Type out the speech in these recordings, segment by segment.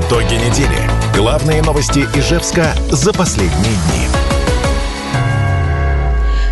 Итоги недели. Главные новости Ижевска за последние дни.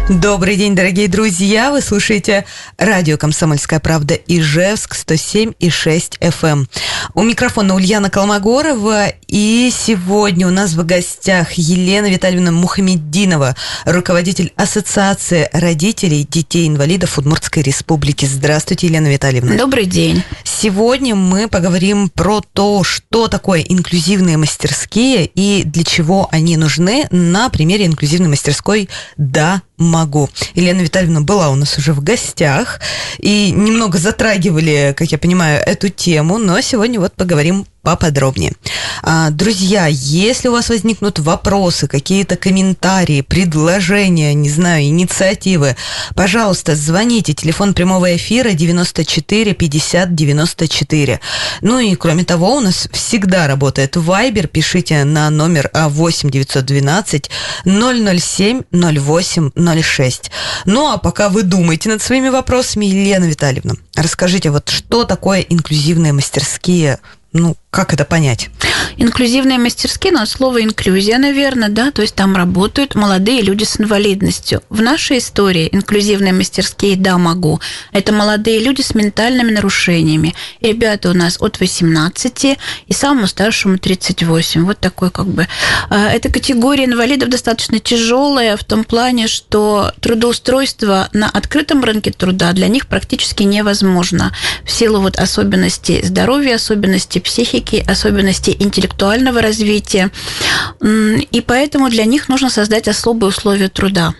Добрый день, дорогие друзья! Вы слушаете радио «Комсомольская правда» Ижевск 107 и 6 FM. Эм. У микрофона Ульяна Колмогорова. И сегодня у нас в гостях Елена Витальевна Мухамеддинова, руководитель Ассоциации родителей детей-инвалидов Удмуртской Республики. Здравствуйте, Елена Витальевна. Добрый день. Сегодня мы поговорим про то, что такое инклюзивные мастерские и для чего они нужны на примере инклюзивной мастерской «Да, могу. Елена Витальевна была у нас уже в гостях и немного затрагивали, как я понимаю, эту тему, но сегодня вот поговорим поподробнее. А, друзья, если у вас возникнут вопросы, какие-то комментарии, предложения, не знаю, инициативы, пожалуйста, звоните. Телефон прямого эфира 94 50 94. Ну и кроме того, у нас всегда работает Viber. Пишите на номер 8 912 007 08 06. Ну а пока вы думаете над своими вопросами, Елена Витальевна, расскажите, вот что такое инклюзивные мастерские ну, как это понять? Инклюзивные мастерские, ну, слово инклюзия, наверное, да, то есть там работают молодые люди с инвалидностью. В нашей истории инклюзивные мастерские, да, могу. Это молодые люди с ментальными нарушениями. Ребята у нас от 18 и самому старшему 38. Вот такой как бы. А, эта категория инвалидов достаточно тяжелая в том плане, что трудоустройство на открытом рынке труда для них практически невозможно в силу вот особенностей здоровья, особенностей психики, особенностей интеллектуального развития. И поэтому для них нужно создать особые условия труда.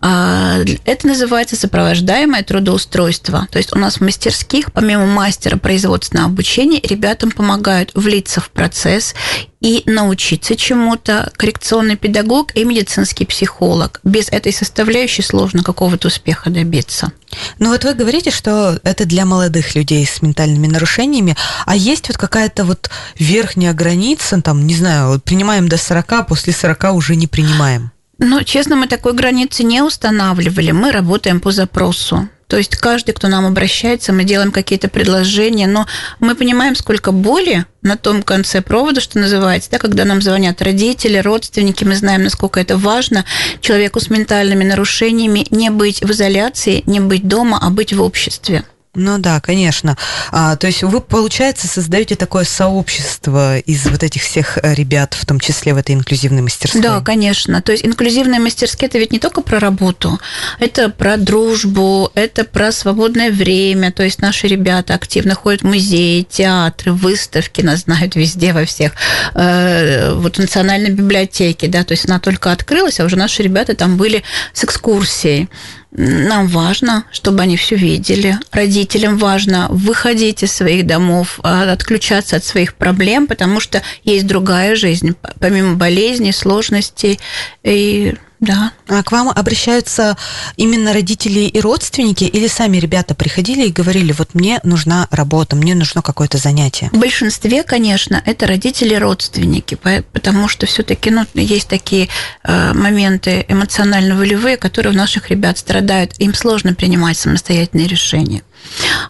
А, это называется сопровождаемое трудоустройство. То есть у нас в мастерских, помимо мастера производственного обучения, ребятам помогают влиться в процесс и научиться чему-то коррекционный педагог и медицинский психолог. Без этой составляющей сложно какого-то успеха добиться. Ну вот вы говорите, что это для молодых людей с ментальными нарушениями, а есть вот какая-то вот верхняя граница, там, не знаю, принимаем до 40, после 40 уже не принимаем? Ну, честно, мы такой границы не устанавливали. Мы работаем по запросу. То есть каждый, кто нам обращается, мы делаем какие-то предложения, но мы понимаем, сколько боли на том конце провода, что называется, да, когда нам звонят родители, родственники, мы знаем, насколько это важно человеку с ментальными нарушениями не быть в изоляции, не быть дома, а быть в обществе. Ну да, конечно. А, то есть вы, получается, создаете такое сообщество из вот этих всех э, ребят, в том числе в этой инклюзивной мастерской? Да, конечно. То есть инклюзивные мастерские – это ведь не только про работу, это про дружбу, это про свободное время. То есть наши ребята активно ходят в музеи, театры, выставки, нас знают везде, во всех. Э, вот в национальной библиотеке, да, то есть она только открылась, а уже наши ребята там были с экскурсией. Нам важно, чтобы они все видели. Родителям важно выходить из своих домов, а, отключаться от своих проблем, потому что есть другая жизнь, помимо болезней, сложностей. И да. А к вам обращаются именно родители и родственники, или сами ребята приходили и говорили, вот мне нужна работа, мне нужно какое-то занятие? В большинстве, конечно, это родители и родственники, потому что все-таки ну, есть такие э, моменты эмоционально-волевые, которые у наших ребят страдают, им сложно принимать самостоятельные решения.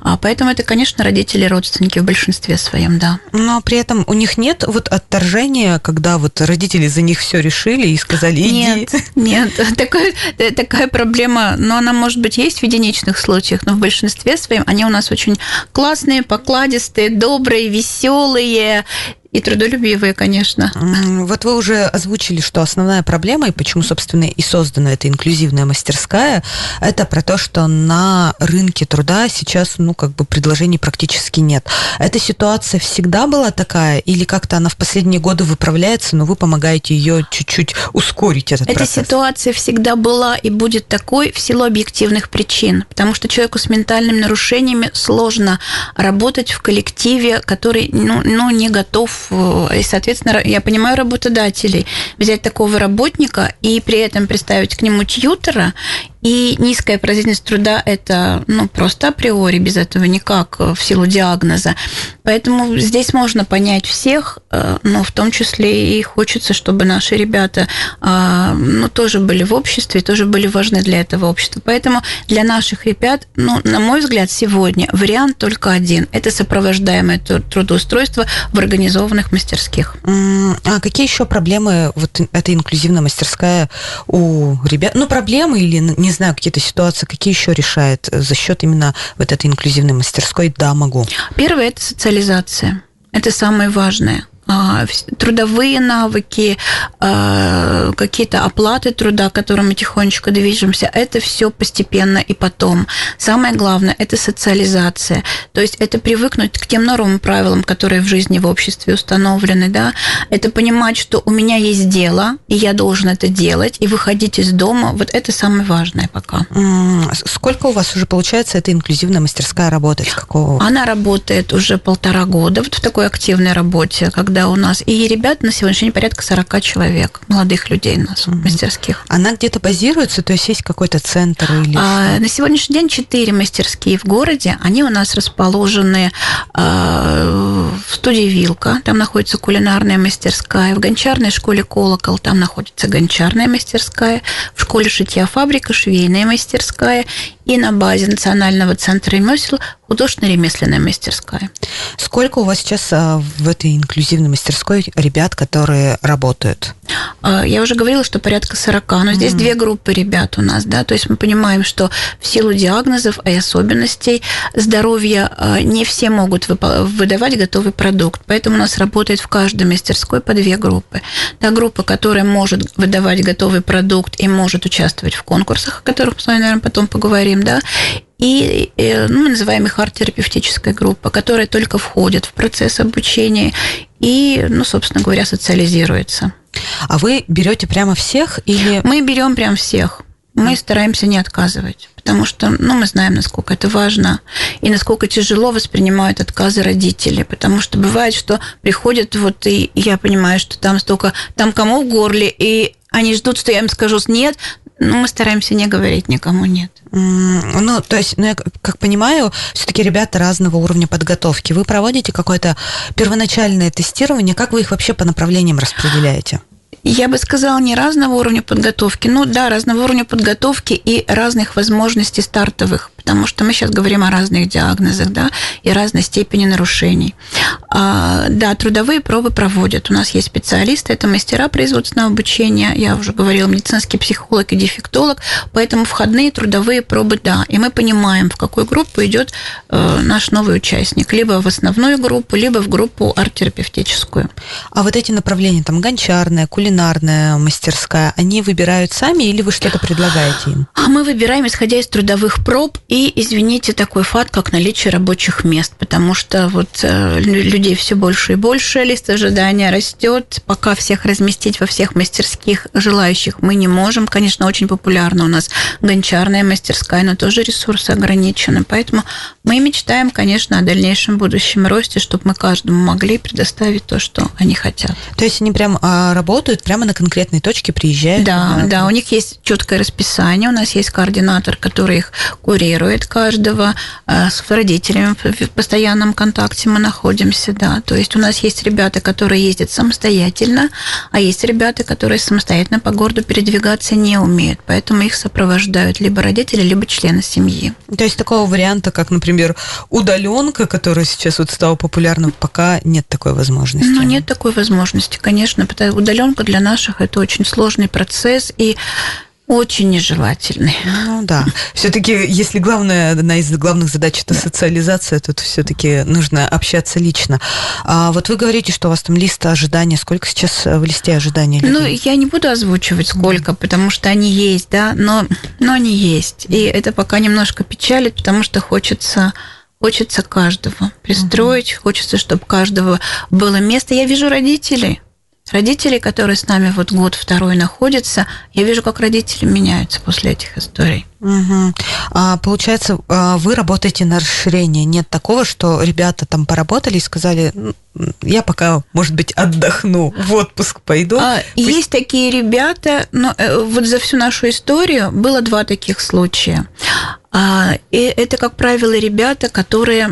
А поэтому это, конечно, родители родственники в большинстве своем, да. Но при этом у них нет вот отторжения, когда вот родители за них все решили и сказали, иди. Нет, нет, такая, такая проблема, но она, может быть, есть в единичных случаях, но в большинстве своем они у нас очень классные, покладистые, добрые, веселые, и трудолюбивые, конечно. Вот вы уже озвучили, что основная проблема, и почему, собственно, и создана эта инклюзивная мастерская, это про то, что на рынке труда сейчас, ну, как бы предложений практически нет. Эта ситуация всегда была такая, или как-то она в последние годы выправляется, но вы помогаете ее чуть-чуть ускорить этот Эта процесс? Эта ситуация всегда была и будет такой в силу объективных причин, потому что человеку с ментальными нарушениями сложно работать в коллективе, который ну, ну, не готов и, соответственно, я понимаю работодателей. Взять такого работника и при этом представить к нему тьютера И низкая производительность труда – это ну, просто априори, без этого никак, в силу диагноза. Поэтому здесь можно понять всех, э, но в том числе и хочется, чтобы наши ребята а, ну, тоже были в обществе, тоже были важны для этого общества. Поэтому для наших ребят, ну, на мой взгляд, сегодня вариант только один – это сопровождаемое трудоустройство в организованных мастерских. А какие еще проблемы вот эта инклюзивная мастерская у ребят? Ну, проблемы или, не знаю, какие-то ситуации, какие еще решает за счет именно вот этой инклюзивной мастерской «Да, могу»? Первое – это социализация. Это самое важное. А, трудовые навыки, а, какие-то оплаты труда, к которым мы тихонечко движемся, это все постепенно и потом. Самое главное – это социализация. То есть это привыкнуть к тем нормам, правилам, которые в жизни, в обществе установлены. Да? Это понимать, что у меня есть дело, и я должен это делать, и выходить из дома. Вот это самое важное пока. Сколько у вас уже получается эта инклюзивная мастерская работать? Какого? Она работает уже полтора года вот в такой активной работе, когда да, у нас. И ребят на сегодняшний день порядка 40 человек, молодых людей у нас mm-hmm. мастерских. Она где-то базируется, то есть есть какой-то центр или а, На сегодняшний день 4 мастерские в городе. Они у нас расположены а, в студии «Вилка», там находится кулинарная мастерская, в гончарной школе «Колокол», там находится гончарная мастерская, в школе «Шитья фабрика», швейная мастерская и на базе Национального центра ремесел художественно-ремесленная мастерская. Сколько у вас сейчас а, в этой инклюзивной мастерской ребят, которые работают? А, я уже говорила, что порядка 40, но здесь mm-hmm. две группы ребят у нас, да, то есть мы понимаем, что в силу диагнозов и особенностей здоровья а, не все могут выдавать готовый продукт, поэтому у нас работает в каждой мастерской по две группы. Та группа, которая может выдавать готовый продукт и может участвовать в конкурсах, о которых мы с вами, наверное, потом поговорим, да, и э, ну, мы называем их арт-терапевтическая группа, которая только входит в процесс обучения и, ну, собственно говоря, социализируется. А вы берете прямо всех или... Мы берем прям всех. Мы стараемся не отказывать, потому что ну, мы знаем, насколько это важно и насколько тяжело воспринимают отказы родители, потому что бывает, что приходят вот и я понимаю, что там столько, там кому в горле, и они ждут, что я им скажу нет, но мы стараемся не говорить никому нет. Ну, то есть, ну, я как понимаю, все-таки ребята разного уровня подготовки. Вы проводите какое-то первоначальное тестирование, как вы их вообще по направлениям распределяете? Я бы сказала, не разного уровня подготовки. Ну да, разного уровня подготовки и разных возможностей стартовых потому что мы сейчас говорим о разных диагнозах, да, и разной степени нарушений. А, да, трудовые пробы проводят. У нас есть специалисты, это мастера производственного обучения, я уже говорила, медицинский психолог и дефектолог, поэтому входные трудовые пробы, да, и мы понимаем, в какую группу идет э, наш новый участник, либо в основную группу, либо в группу арт-терапевтическую. А вот эти направления, там, гончарная, кулинарная, мастерская, они выбирают сами или вы что-то предлагаете им? А мы выбираем, исходя из трудовых проб и и, извините, такой факт, как наличие рабочих мест, потому что вот э, людей все больше и больше, лист ожидания растет, пока всех разместить во всех мастерских желающих мы не можем. Конечно, очень популярна у нас гончарная мастерская, но тоже ресурсы ограничены, поэтому мы мечтаем, конечно, о дальнейшем будущем росте, чтобы мы каждому могли предоставить то, что они хотят. То есть они прям а, работают прямо на конкретной точке, приезжают? Да, да, у них есть четкое расписание, у нас есть координатор, который их курирует, мотивирует каждого, э, с родителями в постоянном контакте мы находимся, да. То есть у нас есть ребята, которые ездят самостоятельно, а есть ребята, которые самостоятельно по городу передвигаться не умеют, поэтому их сопровождают либо родители, либо члены семьи. То есть такого варианта, как, например, удаленка, которая сейчас вот стала популярным, пока нет такой возможности? Ну, нет такой возможности, конечно, потому удаленка для наших это очень сложный процесс, и очень нежелательный. Ну да. Все-таки, если главная, одна из главных задач это да. социализация, тут все-таки нужно общаться лично. А вот вы говорите, что у вас там лист ожидания. Сколько сейчас в листе ожидания? Людей? Ну, я не буду озвучивать сколько, потому что они есть, да, но, но они есть. И это пока немножко печалит, потому что хочется хочется каждого пристроить, угу. хочется, чтобы каждого было место. Я вижу родителей, родителей, которые с нами вот год второй находятся, я вижу, как родители меняются после этих историй. Угу. А, получается, а, вы работаете на расширение. Нет такого, что ребята там поработали и сказали, я пока, может быть, отдохну, в отпуск пойду. А, Пусть... Есть такие ребята, но э, вот за всю нашу историю было два таких случая. А, и это, как правило, ребята, которые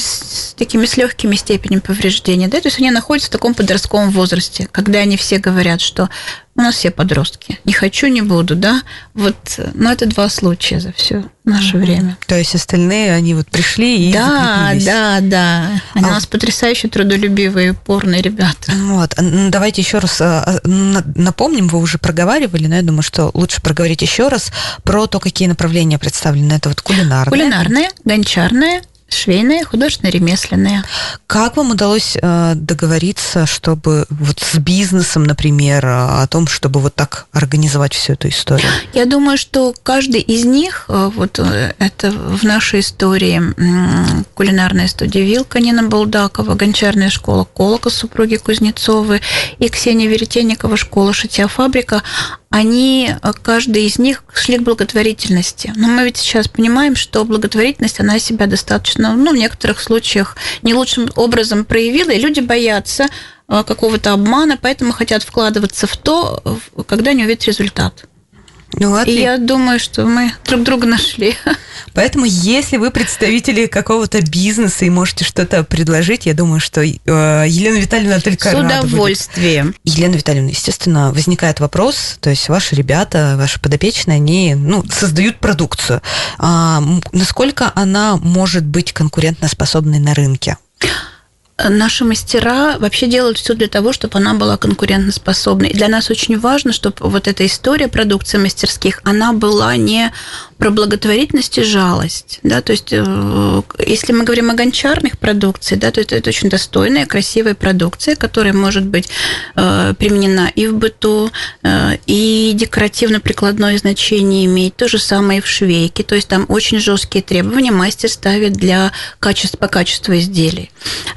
с такими с легкими степенями повреждения, да, то есть они находятся в таком подростковом возрасте, когда они все говорят, что у нас все подростки. Не хочу, не буду, да. Вот, но это два случая за все наше время. То есть остальные, они вот пришли и Да, да, да. Они а... у нас потрясающе трудолюбивые, упорные ребята. Вот. Давайте еще раз а, а, напомним, вы уже проговаривали, но я думаю, что лучше проговорить еще раз про то, какие направления представлены. Это вот кулинарное. Кулинарное, гончарное, Швейные, художественно-ремесленные. Как вам удалось э, договориться, чтобы вот с бизнесом, например, о том, чтобы вот так организовать всю эту историю? Я думаю, что каждый из них, э, вот э, это в нашей истории кулинарная студия Вилка Нина Булдакова, гончарная школа Колока супруги Кузнецовы и Ксения Веретенникова школа Шитья фабрика, они, э, каждый из них шли к благотворительности. Но мы ведь сейчас понимаем, что благотворительность, она себя достаточно, ну, в некоторых случаях не лучшим образом проявила, и люди боятся э, какого-то обмана, поэтому хотят вкладываться в то, когда не увидят результат. Ну, и я думаю, что мы друг друга нашли. Поэтому, если вы представители какого-то бизнеса и можете что-то предложить, я думаю, что э, Елена Витальевна только С удовольствием. Елена Витальевна, естественно, возникает вопрос, то есть ваши ребята, ваши подопечные, они ну, создают продукцию. А, насколько она может быть конкурентоспособной на рынке? Наши мастера вообще делают все для того, чтобы она была конкурентоспособной. И для нас очень важно, чтобы вот эта история продукции мастерских, она была не про благотворительность и жалость. Да? То есть, э, если мы говорим о гончарных продукции, да, то это, это очень достойная, красивая продукция, которая может быть э, применена и в быту, э, и декоративно-прикладное значение имеет. То же самое и в швейке. То есть, там очень жесткие требования мастер ставит для качества, по качеству изделий.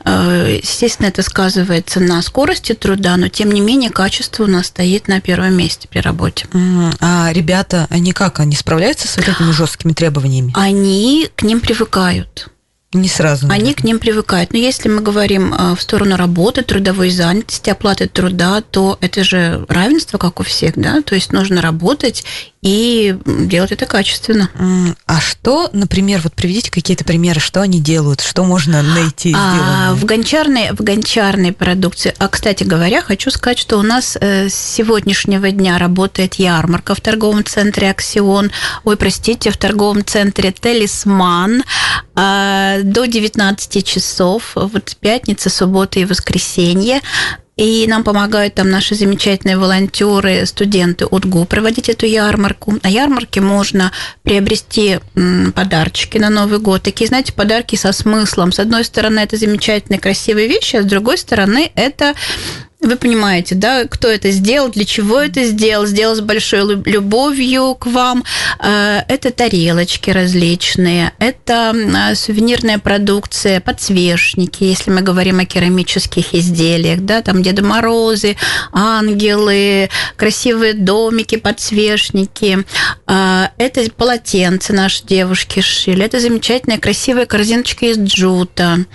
Естественно, это сказывается на скорости труда, но тем не менее качество у нас стоит на первом месте при работе. А ребята, они как? Они справляются с этими жесткими требованиями? Они к ним привыкают. Не сразу. Наверное. Они к ним привыкают. Но если мы говорим а, в сторону работы, трудовой занятости, оплаты труда, то это же равенство, как у всех, да? То есть нужно работать и делать это качественно. А что, например, вот приведите какие-то примеры, что они делают, что можно найти а, в гончарной в гончарной продукции. А кстати говоря, хочу сказать, что у нас э, с сегодняшнего дня работает ярмарка в торговом центре Аксион. Ой, простите, в торговом центре Талисман а, до 19 часов. Вот пятница, суббота и воскресенье. И нам помогают там наши замечательные волонтеры, студенты УДГУ проводить эту ярмарку. На ярмарке можно приобрести подарочки на Новый год. Такие, знаете, подарки со смыслом. С одной стороны, это замечательные, красивые вещи, а с другой стороны, это вы понимаете, да, кто это сделал, для чего это сделал, сделал с большой любовью к вам. Э, это тарелочки различные, это э, сувенирная продукция, подсвечники, если мы говорим о керамических изделиях, да, там Деда Морозы, ангелы, красивые домики, подсвечники. Э, это полотенце наши девушки шили, это замечательная красивая корзиночка из джута.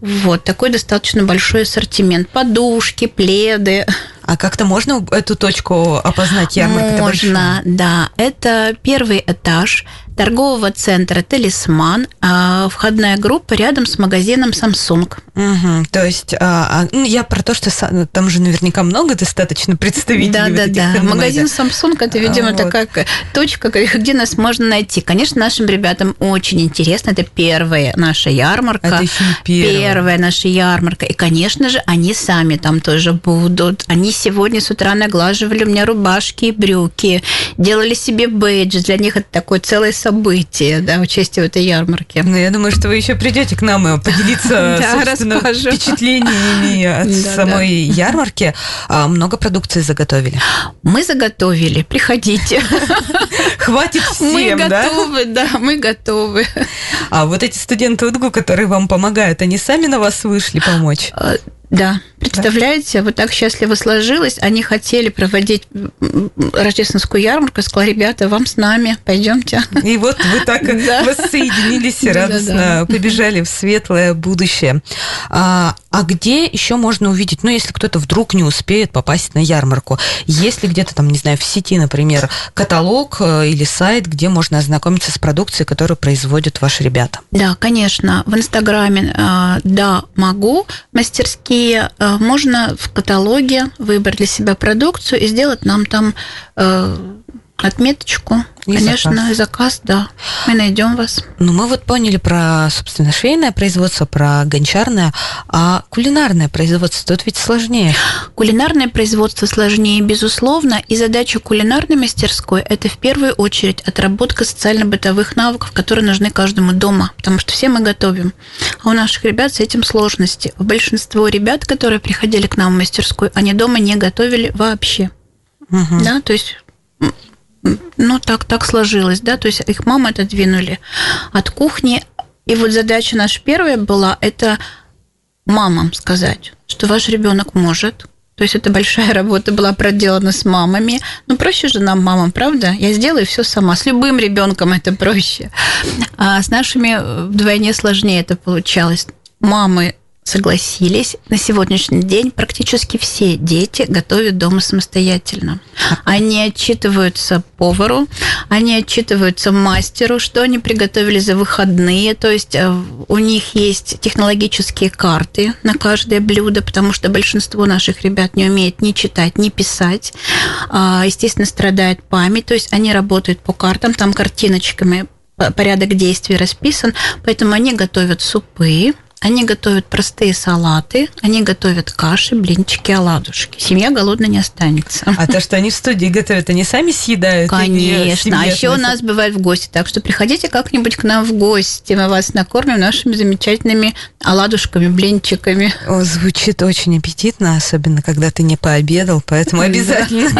Вот, такой достаточно большой ассортимент. Подушки, пледы. А как-то можно эту точку опознать ярмарка Можно, да. Это первый этаж торгового центра «Талисман», а входная группа рядом с магазином Samsung. Угу, то есть а, а, ну, я про то, что там же наверняка много достаточно представителей. Да, вот да, да. Хендмейда. Магазин Samsung это, видимо, а, вот. такая точка, где нас можно найти. Конечно, нашим ребятам очень интересно. Это первая наша ярмарка. Это еще первая. Первая наша ярмарка. И, конечно же, они сами там тоже будут. Они сегодня с утра наглаживали у меня рубашки и брюки, делали себе бейджи. Для них это такой целый событие, да, участие в этой ярмарке. Ну, я думаю, что вы еще придете к нам и поделиться, собственно, впечатлениями от самой ярмарки. А, много продукции заготовили? Мы заготовили, приходите. Хватит всем, Мы готовы, да, мы готовы. А вот эти студенты УДГУ, которые вам помогают, они сами на вас вышли помочь? А, да, Представляете, вот так счастливо сложилось. Они хотели проводить рождественскую ярмарку. Сказала, ребята, вам с нами, пойдемте. И вот вы так воссоединились и радостно побежали в светлое будущее. А, а где еще можно увидеть, ну, если кто-то вдруг не успеет попасть на ярмарку, есть ли где-то там, не знаю, в сети, например, каталог э, или сайт, где можно ознакомиться с продукцией, которую производят ваши ребята? Да, конечно. В Инстаграме э, «Да, могу» мастерские. Э, можно в каталоге выбрать для себя продукцию и сделать нам там отметочку. И Конечно, заказ. заказ, да. Мы найдем вас. Ну, мы вот поняли про, собственно, швейное производство, про гончарное, а кулинарное производство тут ведь сложнее. Кулинарное производство сложнее, безусловно, и задача кулинарной мастерской – это в первую очередь отработка социально-бытовых навыков, которые нужны каждому дома, потому что все мы готовим. А у наших ребят с этим сложности. Большинство ребят, которые приходили к нам в мастерскую, они дома не готовили вообще. Угу. Да, то есть ну, так, так сложилось, да, то есть их мамы отодвинули от кухни. И вот задача наша первая была – это мамам сказать, что ваш ребенок может, то есть это большая работа была проделана с мамами. Ну, проще же нам, мамам, правда? Я сделаю все сама. С любым ребенком это проще. А с нашими вдвойне сложнее это получалось. Мамы согласились. На сегодняшний день практически все дети готовят дома самостоятельно. Они отчитываются повару, они отчитываются мастеру, что они приготовили за выходные. То есть э, у них есть технологические карты на каждое блюдо, потому что большинство наших ребят не умеет ни читать, ни писать. А, естественно, страдает память. То есть они работают по картам, там картиночками порядок действий расписан, поэтому они готовят супы, они готовят простые салаты, они готовят каши, блинчики, оладушки. Семья голодно не останется. А то, что они в студии готовят, они сами съедают? Конечно. А еще у нас бывают в гости. Так что приходите как-нибудь к нам в гости. Мы вас накормим нашими замечательными оладушками, блинчиками. О, звучит очень аппетитно, особенно когда ты не пообедал. Поэтому обязательно,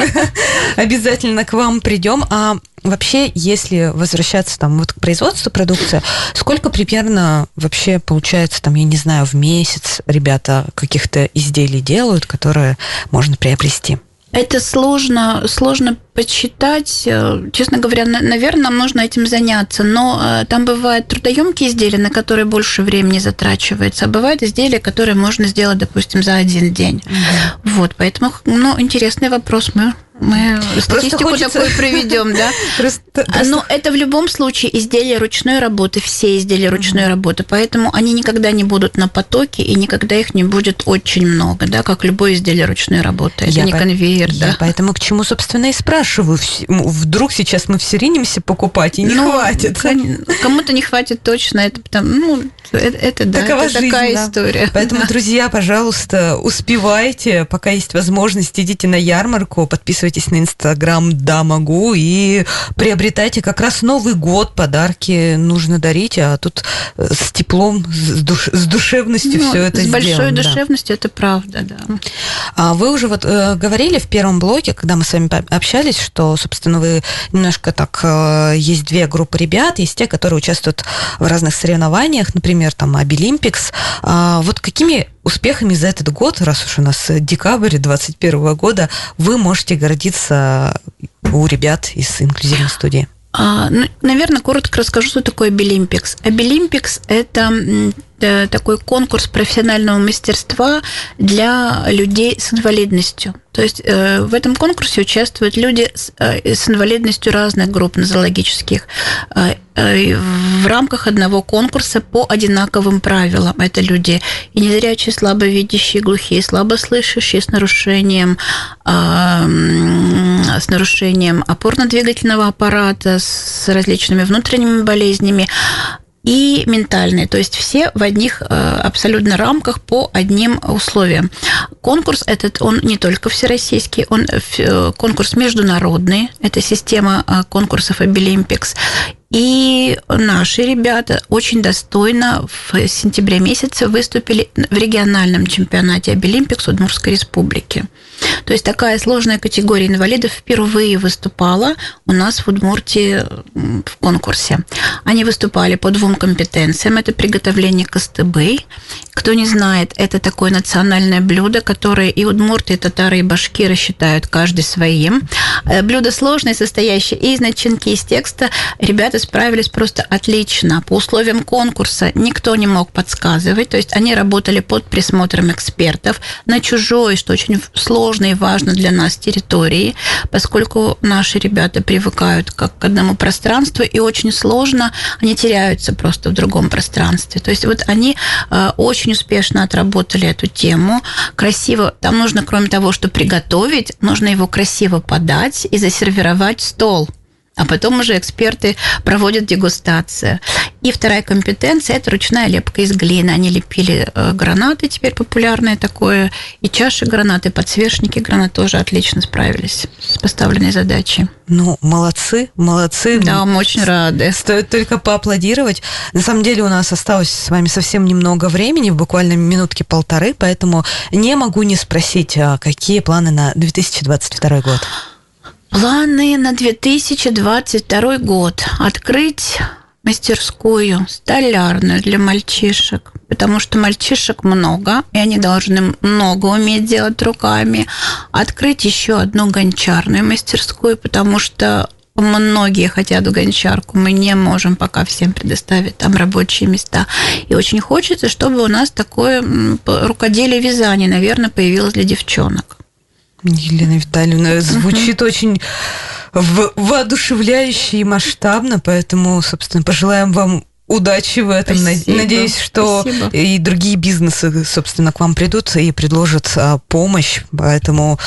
обязательно к вам придем. А Вообще, если возвращаться там вот к производству продукции, сколько примерно вообще получается там, я не знаю, в месяц ребята каких-то изделий делают, которые можно приобрести? Это сложно, сложно подсчитать. Э, честно говоря, наверное, нам нужно этим заняться. Но э, там бывают трудоемкие изделия, на которые больше времени затрачивается, а бывают изделия, которые можно сделать, допустим, за один день. Угу. Вот, поэтому, ну, интересный вопрос. Мы мы статистику хочется... такую проведем, да? Просто. Но это в любом случае изделия ручной работы, все изделия ручной работы, поэтому они никогда не будут на потоке и никогда их не будет очень много, да, как любое изделие ручной работы. Это я не по... конвейер, я да. Поэтому к чему, собственно, и спрашиваю. Вдруг сейчас мы все ринемся покупать и не ну, хватит. Кому-то не хватит точно, это потому, ну, это, это да, Такова это жизнь, такая да. история. Поэтому, да. друзья, пожалуйста, успевайте, пока есть возможность, идите на ярмарку, подписывайтесь на Инстаграм «Да, могу» и приобретайте как раз Новый год, подарки нужно дарить, а тут с теплом, с, душ, с душевностью ну, все это с сделано. С большой да. душевностью, это правда, да. А вы уже вот э, говорили в первом блоке, когда мы с вами общались, что, собственно, вы немножко так, э, есть две группы ребят, есть те, которые участвуют в разных соревнованиях, например, например, там Абилимпикс. А вот какими успехами за этот год, раз уж у нас декабрь 2021 года, вы можете гордиться у ребят из инклюзивной студии? А, ну, наверное, коротко расскажу, что такое Абилимпикс. Абилимпикс – это такой конкурс профессионального мастерства для людей с инвалидностью. То есть э, в этом конкурсе участвуют люди с, э, с инвалидностью разных групп нозологических в рамках одного конкурса по одинаковым правилам. Это люди и незрячие, слабовидящие, глухие, слабослышащие с нарушением, с нарушением опорно-двигательного аппарата, с различными внутренними болезнями, и ментальные, то есть все в одних э, абсолютно рамках по одним условиям. Конкурс этот, он не только всероссийский, он э, конкурс международный, это система э, конкурсов Абилимпикс, и наши ребята очень достойно в сентябре месяце выступили в региональном чемпионате Абилимпикс Удмуртской республики. То есть такая сложная категория инвалидов впервые выступала у нас в Удмуртии в конкурсе. Они выступали по двум компетенциям. Это приготовление костыбы. Кто не знает, это такое национальное блюдо, которые и удмурты, и татары, и башкиры считают каждый своим. Э, блюдо сложное, состоящее из начинки, из текста. Ребята справились просто отлично. По условиям конкурса никто не мог подсказывать. То есть они работали под присмотром экспертов на чужой, что очень сложно и важно для нас, территории, поскольку наши ребята привыкают как к одному пространству, и очень сложно, они теряются просто в другом пространстве. То есть вот они э, очень успешно отработали эту тему, красиво, там нужно, кроме того, что приготовить, нужно его красиво подать и засервировать стол – а потом уже эксперты проводят дегустацию. И вторая компетенция – это ручная лепка из глины. Они лепили э, гранаты, теперь популярное такое, и чаши гранаты, подсвечники гранат тоже отлично справились с поставленной задачей. Ну, молодцы, молодцы. Да, мы очень рады. Стоит только поаплодировать. На самом деле у нас осталось с вами совсем немного времени, буквально минутки полторы, поэтому не могу не спросить, а какие планы на 2022 год? Планы на 2022 год. Открыть мастерскую столярную для мальчишек, потому что мальчишек много, и они должны много уметь делать руками. Открыть еще одну гончарную мастерскую, потому что многие хотят в гончарку, мы не можем пока всем предоставить там рабочие места. И очень хочется, чтобы у нас такое рукоделие вязания, наверное, появилось для девчонок. Елена Витальевна, звучит очень воодушевляюще и масштабно, поэтому, собственно, пожелаем вам удачи в этом. Спасибо. Надеюсь, что Спасибо. и другие бизнесы, собственно, к вам придут и предложат а, помощь. Поэтому,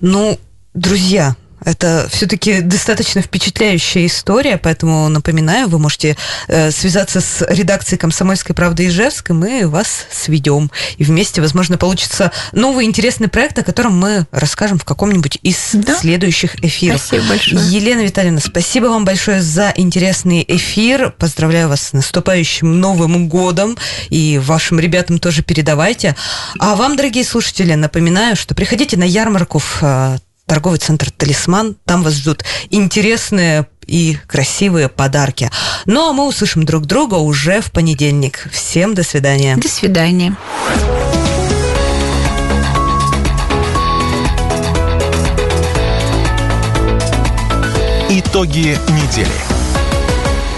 ну, друзья, это все-таки достаточно впечатляющая история, поэтому напоминаю, вы можете э, связаться с редакцией «Комсомольской правды» Ижевск, и мы вас сведем. И вместе, возможно, получится новый интересный проект, о котором мы расскажем в каком-нибудь из да? следующих эфиров. Спасибо большое. Елена Витальевна, спасибо вам большое за интересный эфир. Поздравляю вас с наступающим Новым годом. И вашим ребятам тоже передавайте. А вам, дорогие слушатели, напоминаю, что приходите на ярмарку в э, торговый центр «Талисман». Там вас ждут интересные и красивые подарки. Ну, а мы услышим друг друга уже в понедельник. Всем до свидания. До свидания. Итоги недели.